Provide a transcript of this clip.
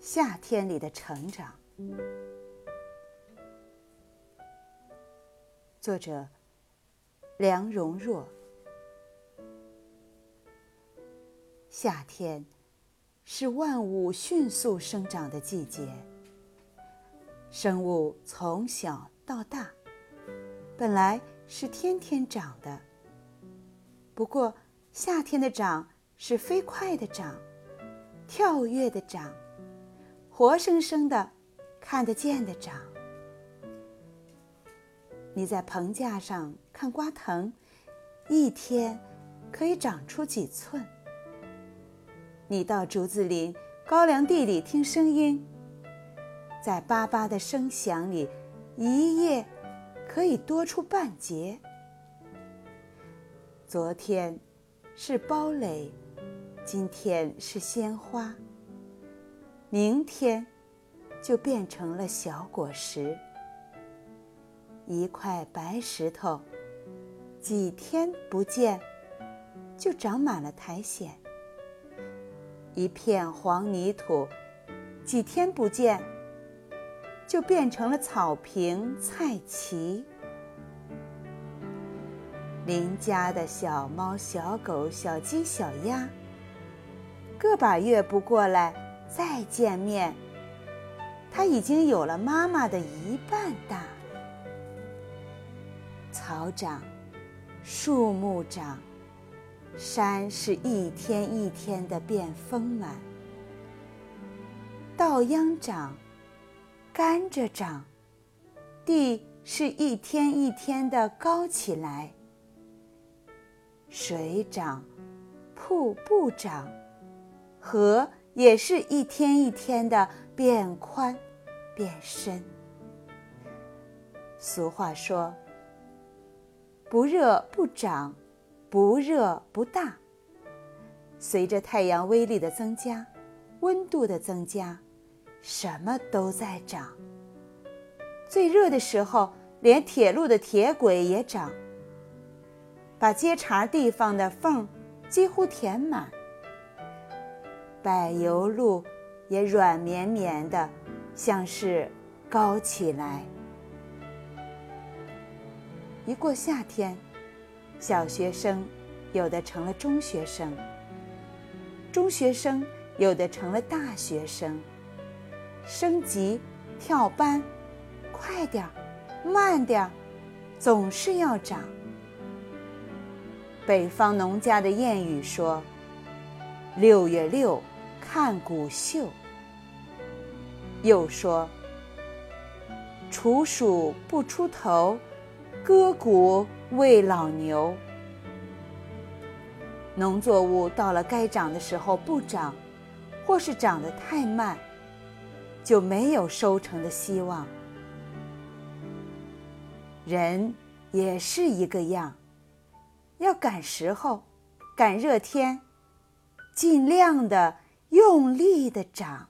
夏天里的成长，作者梁荣若。夏天是万物迅速生长的季节，生物从小到大，本来是天天长的。不过，夏天的长是飞快的长，跳跃的长。活生生的，看得见的长。你在棚架上看瓜藤，一天可以长出几寸。你到竹子林、高粱地里听声音，在叭叭的声响里，一夜可以多出半截。昨天是包蕾，今天是鲜花。明天，就变成了小果实。一块白石头，几天不见，就长满了苔藓；一片黄泥土，几天不见，就变成了草坪、菜畦。邻家的小猫、小狗、小鸡、小鸭，个把月不过来。再见面，它已经有了妈妈的一半大。草长，树木长，山是一天一天的变丰满。稻秧长，甘蔗长，地是一天一天的高起来。水涨，瀑布涨，河。也是一天一天的变宽、变深。俗话说：“不热不长，不热不大。”随着太阳威力的增加，温度的增加，什么都在长。最热的时候，连铁路的铁轨也长，把接茬地方的缝几乎填满。柏油路也软绵绵的，像是高起来。一过夏天，小学生有的成了中学生，中学生有的成了大学生。升级、跳班，快点儿，慢点儿，总是要长。北方农家的谚语说：“六月六。”看谷秀。又说：“处暑不出头，割谷喂老牛。”农作物到了该长的时候不长，或是长得太慢，就没有收成的希望。人也是一个样，要赶时候，赶热天，尽量的。用力的长。